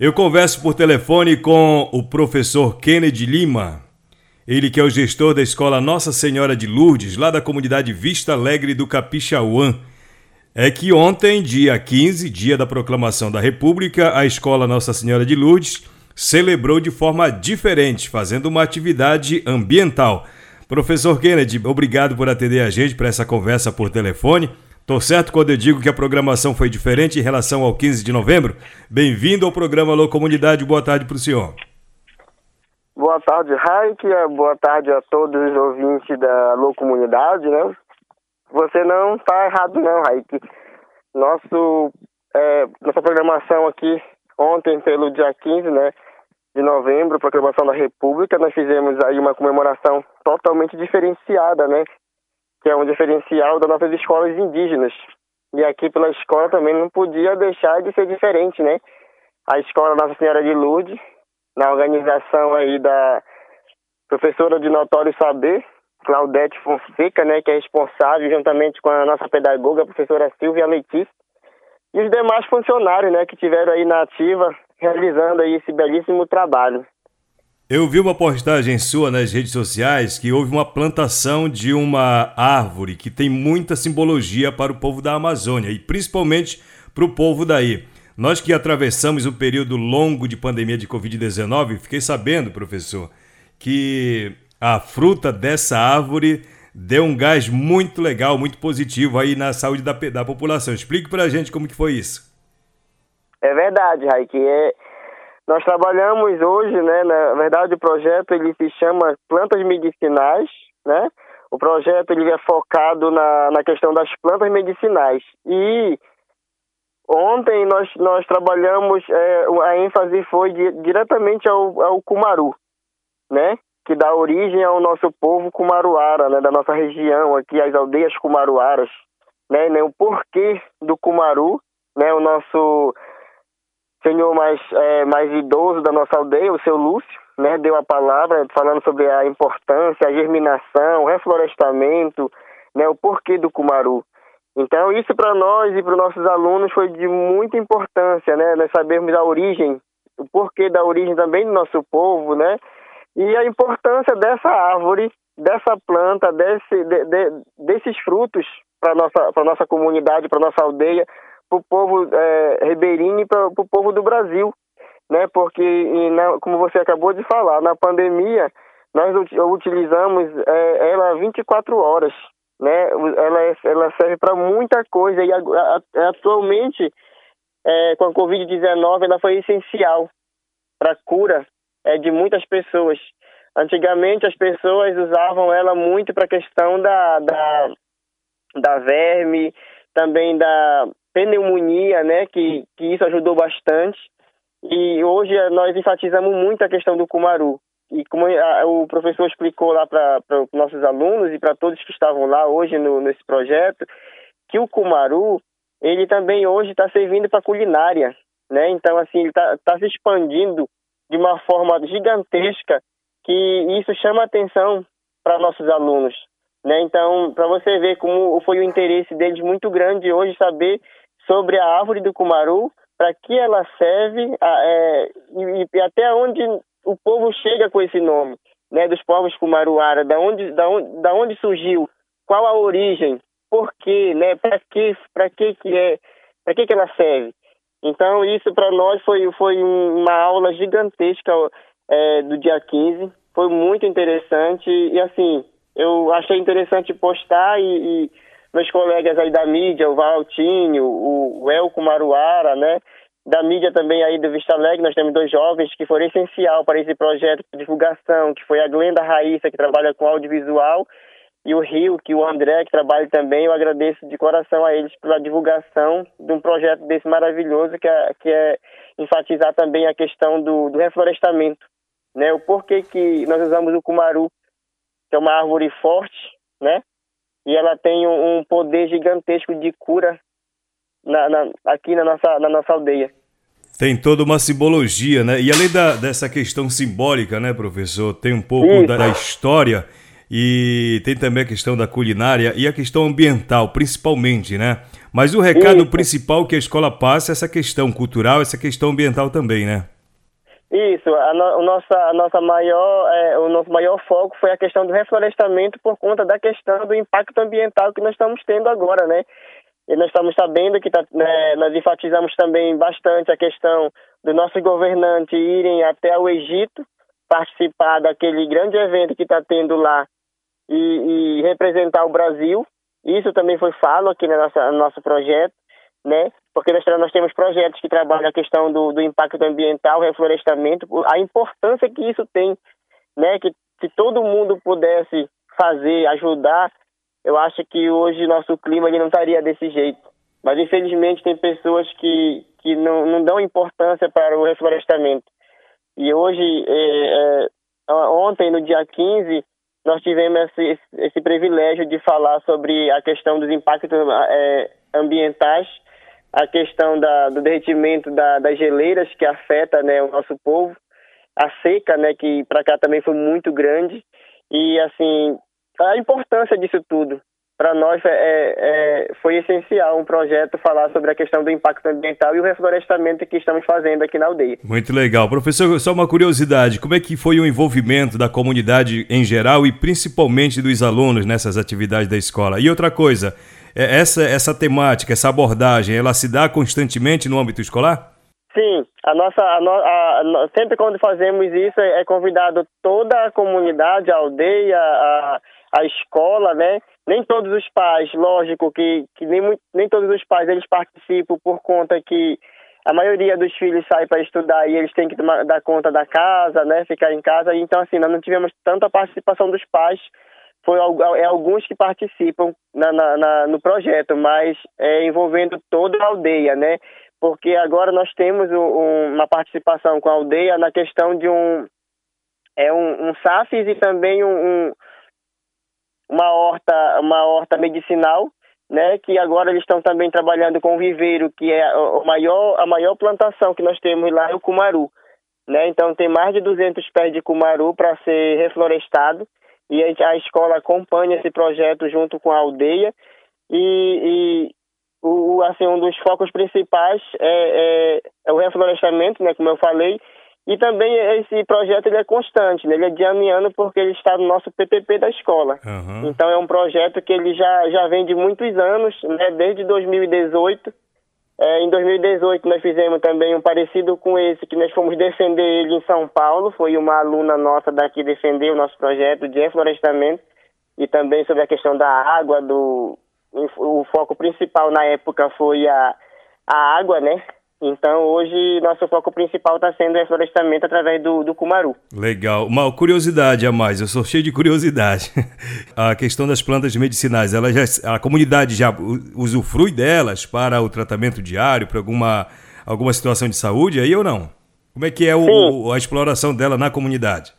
Eu converso por telefone com o professor Kennedy Lima. Ele que é o gestor da escola Nossa Senhora de Lourdes, lá da comunidade Vista Alegre do Capixauã. É que ontem, dia 15, dia da proclamação da República, a escola Nossa Senhora de Lourdes celebrou de forma diferente, fazendo uma atividade ambiental. Professor Kennedy, obrigado por atender a gente para essa conversa por telefone. Tô certo quando eu digo que a programação foi diferente em relação ao 15 de novembro? Bem-vindo ao programa Alô Comunidade. Boa tarde para o senhor. Boa tarde, Raik. Boa tarde a todos os ouvintes da Alô Comunidade, né? Você não está errado não, Raik. Nosso, é, nossa programação aqui ontem, pelo dia 15, né, de novembro, proclamação da República, nós fizemos aí uma comemoração totalmente diferenciada, né? Que é um diferencial das nossas escolas indígenas. E aqui pela escola também não podia deixar de ser diferente, né? A escola Nossa Senhora de Lourdes, na organização aí da professora de notório saber, Claudete Fonseca, né, que é responsável juntamente com a nossa pedagoga, a professora Silvia Letícia, e os demais funcionários, né, que tiveram aí na ativa realizando aí esse belíssimo trabalho. Eu vi uma postagem sua nas redes sociais que houve uma plantação de uma árvore que tem muita simbologia para o povo da Amazônia e principalmente para o povo daí. Nós que atravessamos um período longo de pandemia de Covid-19, fiquei sabendo, professor, que a fruta dessa árvore deu um gás muito legal, muito positivo aí na saúde da, da população. Explique para a gente como que foi isso. É verdade, Raik. É nós trabalhamos hoje, né, na verdade o projeto ele se chama Plantas Medicinais, né? O projeto ele é focado na, na questão das plantas medicinais. E ontem nós, nós trabalhamos, é, a ênfase foi di, diretamente ao, ao Cumaru, né? Que dá origem ao nosso povo Cumaruara, né? Da nossa região aqui, as aldeias Cumaruaras, né? o porquê do Cumaru, né? O nosso senhor mais, é, mais idoso da nossa aldeia, o seu Lúcio, né, deu a palavra falando sobre a importância, a germinação, o reflorestamento, né, o porquê do cumaru. Então, isso para nós e para os nossos alunos foi de muita importância, né, nós sabermos a origem, o porquê da origem também do nosso povo, né, e a importância dessa árvore, dessa planta, desse, de, de, desses frutos para nossa para nossa comunidade, para nossa aldeia, para o povo é, ribeirinho e para o povo do Brasil, né? Porque, na, como você acabou de falar, na pandemia nós utilizamos é, ela 24 horas, né? Ela, é, ela serve para muita coisa e atualmente é, com a Covid-19 ela foi essencial para a cura é, de muitas pessoas. Antigamente as pessoas usavam ela muito para a questão da, da, da verme, também da, pneumonia, né, que, que isso ajudou bastante. E hoje nós enfatizamos muito a questão do Kumaru. E como a, o professor explicou lá para os nossos alunos e para todos que estavam lá hoje no, nesse projeto, que o Kumaru, ele também hoje está servindo para culinária, né? Então, assim, ele está tá se expandindo de uma forma gigantesca que isso chama atenção para nossos alunos, né? Então, para você ver como foi o interesse deles muito grande hoje saber sobre a árvore do cumaru, para que ela serve é, e, e, até onde o povo chega com esse nome, né, dos povos cumaruara, da onde, da onde, da onde surgiu, qual a origem, por quê, né, para que, para que que é, para que que ela serve. Então isso para nós foi foi uma aula gigantesca é, do dia 15, foi muito interessante e assim eu achei interessante postar e, e meus colegas aí da mídia, o Valtinho, o Elco Maruara, né? Da mídia também aí do Vista Alegre, nós temos dois jovens que foram essencial para esse projeto de divulgação, que foi a Glenda Raíssa, que trabalha com audiovisual, e o Rio, que o André, que trabalha também. Eu agradeço de coração a eles pela divulgação de um projeto desse maravilhoso, que é, que é enfatizar também a questão do, do reflorestamento, né? O porquê que nós usamos o cumaru, que é uma árvore forte, né? E ela tem um poder gigantesco de cura na, na, aqui na nossa, na nossa aldeia. Tem toda uma simbologia, né? E além da, dessa questão simbólica, né, professor? Tem um pouco da, da, história e tem também a questão da culinária e a questão ambiental, principalmente, né? Mas o recado Isso. principal que a escola passa é essa questão cultural, essa questão ambiental também, né? Isso, a, no, a nossa, a nossa maior, é, o nosso maior foco foi a questão do reflorestamento por conta da questão do impacto ambiental que nós estamos tendo agora, né? E nós estamos sabendo que tá, né, nós enfatizamos também bastante a questão dos nossos governantes irem até o Egito participar daquele grande evento que está tendo lá e, e, representar o Brasil. Isso também foi falo aqui no nosso, no nosso projeto, né? Porque nós, nós temos projetos que trabalham a questão do, do impacto ambiental, reflorestamento, a importância que isso tem, né? Que se todo mundo pudesse fazer, ajudar, eu acho que hoje nosso clima ele não estaria desse jeito. Mas infelizmente tem pessoas que, que não, não dão importância para o reflorestamento. E hoje, é, é, ontem, no dia 15, nós tivemos esse, esse privilégio de falar sobre a questão dos impactos é, ambientais, a questão da, do derretimento da, das geleiras que afeta né, o nosso povo, a seca, né, que para cá também foi muito grande, e assim a importância disso tudo. Para nós é, é, foi essencial um projeto falar sobre a questão do impacto ambiental e o reflorestamento que estamos fazendo aqui na aldeia. Muito legal. Professor, só uma curiosidade, como é que foi o envolvimento da comunidade em geral e principalmente dos alunos nessas atividades da escola? E outra coisa, é, essa, essa temática, essa abordagem, ela se dá constantemente no âmbito escolar? Sim, a nossa, a no, a, sempre quando fazemos isso é, é convidado toda a comunidade, a aldeia, a a escola, né? Nem todos os pais, lógico que, que nem, nem todos os pais eles participam por conta que a maioria dos filhos sai para estudar e eles têm que tomar, dar conta da casa, né? Ficar em casa. Então, assim, nós não tivemos tanta participação dos pais. Foi é, alguns que participam na, na, na no projeto, mas é, envolvendo toda a aldeia, né? Porque agora nós temos um, uma participação com a aldeia na questão de um é um, um SAFES e também um, um uma horta, uma horta medicinal, né, que agora eles estão também trabalhando com o viveiro, que é o maior, a maior plantação que nós temos lá é o cumaru. Né? Então tem mais de 200 pés de cumaru para ser reflorestado e a, escola acompanha esse projeto junto com a aldeia e, e o, assim, um dos focos principais é, é, é o reflorestamento, né, como eu falei, e também esse projeto ele é constante, né? ele é de ano em ano porque ele está no nosso PPP da escola. Uhum. Então é um projeto que ele já, já vem de muitos anos, né? desde 2018. É, em 2018 nós fizemos também um parecido com esse, que nós fomos defender ele em São Paulo. Foi uma aluna nossa daqui defender o nosso projeto de reflorestamento e também sobre a questão da água, do, o foco principal na época foi a, a água, né? Então, hoje, nosso foco principal está sendo o reflorestamento através do, do cumaru. Legal. Uma curiosidade a mais, eu sou cheio de curiosidade. a questão das plantas medicinais, ela já, a comunidade já usufrui delas para o tratamento diário, para alguma, alguma situação de saúde aí ou não? Como é que é o, a exploração dela na comunidade?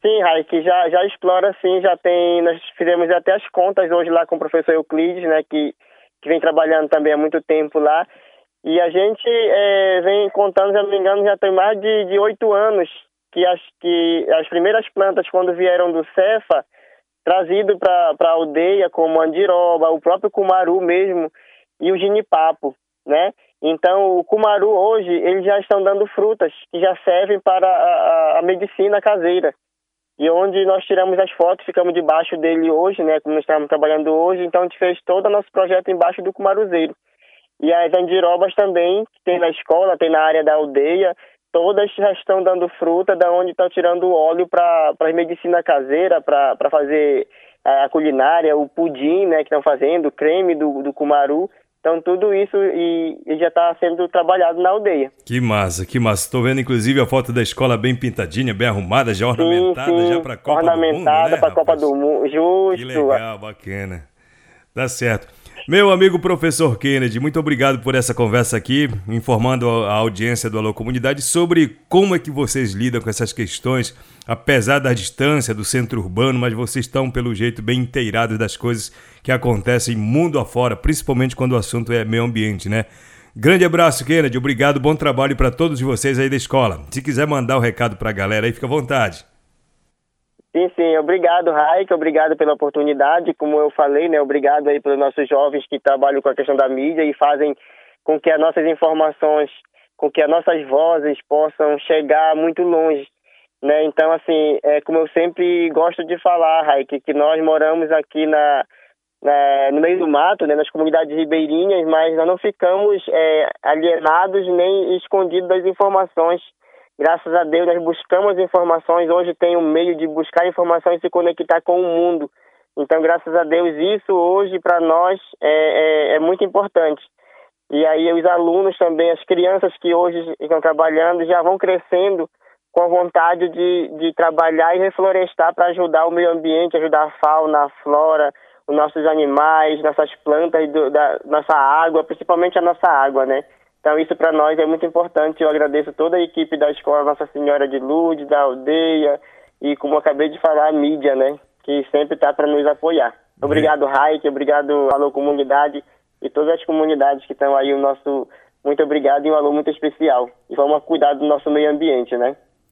Sim, Raik, já, já explora sim, já tem, nós fizemos até as contas hoje lá com o professor Euclides, né, que, que vem trabalhando também há muito tempo lá, e a gente é, vem contando, se não me engano, já tem mais de oito anos que as, que as primeiras plantas, quando vieram do Cefa, trazido para a aldeia, como andiroba, o próprio cumaru mesmo, e o ginipapo, né? Então, o cumaru hoje, eles já estão dando frutas que já servem para a, a, a medicina caseira. E onde nós tiramos as fotos, ficamos debaixo dele hoje, né? Como nós estamos trabalhando hoje, então a gente fez todo o nosso projeto embaixo do cumaruzeiro. E as andirobas também, que tem na escola, tem na área da aldeia, todas já estão dando fruta, da onde estão tirando óleo para a medicina caseira, para fazer a culinária, o pudim, né, que estão fazendo, o creme do, do cumaru. Então, tudo isso e, e já está sendo trabalhado na aldeia. Que massa, que massa. Estou vendo, inclusive, a foto da escola bem pintadinha, bem arrumada, já ornamentada, sim, sim. já para a Copa do Mundo, Ornamentada né, para a Copa do Mundo, justo. Que legal, bacana. Tá certo. Meu amigo professor Kennedy, muito obrigado por essa conversa aqui, informando a audiência do Alô Comunidade sobre como é que vocês lidam com essas questões, apesar da distância do centro urbano, mas vocês estão, pelo jeito, bem inteirados das coisas que acontecem mundo afora, principalmente quando o assunto é meio ambiente, né? Grande abraço, Kennedy. Obrigado, bom trabalho para todos vocês aí da escola. Se quiser mandar o um recado para a galera aí, fica à vontade. Sim, sim. Obrigado, Raik. Obrigado pela oportunidade. Como eu falei, né? Obrigado aí pelos nossos jovens que trabalham com a questão da mídia e fazem com que as nossas informações, com que as nossas vozes possam chegar muito longe. Né? Então, assim, é como eu sempre gosto de falar, Raik, que nós moramos aqui na, na, no meio do mato, né, nas comunidades ribeirinhas, mas nós não ficamos é, alienados nem escondidos das informações Graças a Deus nós buscamos informações. Hoje tem um meio de buscar informações e se conectar com o mundo. Então, graças a Deus, isso hoje para nós é, é, é, muito importante. E aí os alunos também, as crianças que hoje estão trabalhando, já vão crescendo com a vontade de, de trabalhar e reflorestar para ajudar o meio ambiente, ajudar a fauna, a flora, os nossos animais, nossas plantas, do, da, nossa água, principalmente a nossa água, né? Então, isso para nós é muito importante. Eu agradeço toda a equipe da Escola Nossa Senhora de Lourdes, da aldeia e, como eu acabei de falar, a mídia, né? Que sempre está para nos apoiar. Obrigado, Raik, obrigado, Alô Comunidade e todas as comunidades que estão aí. O nosso muito obrigado e um alô muito especial. E vamos cuidar do nosso meio ambiente, né?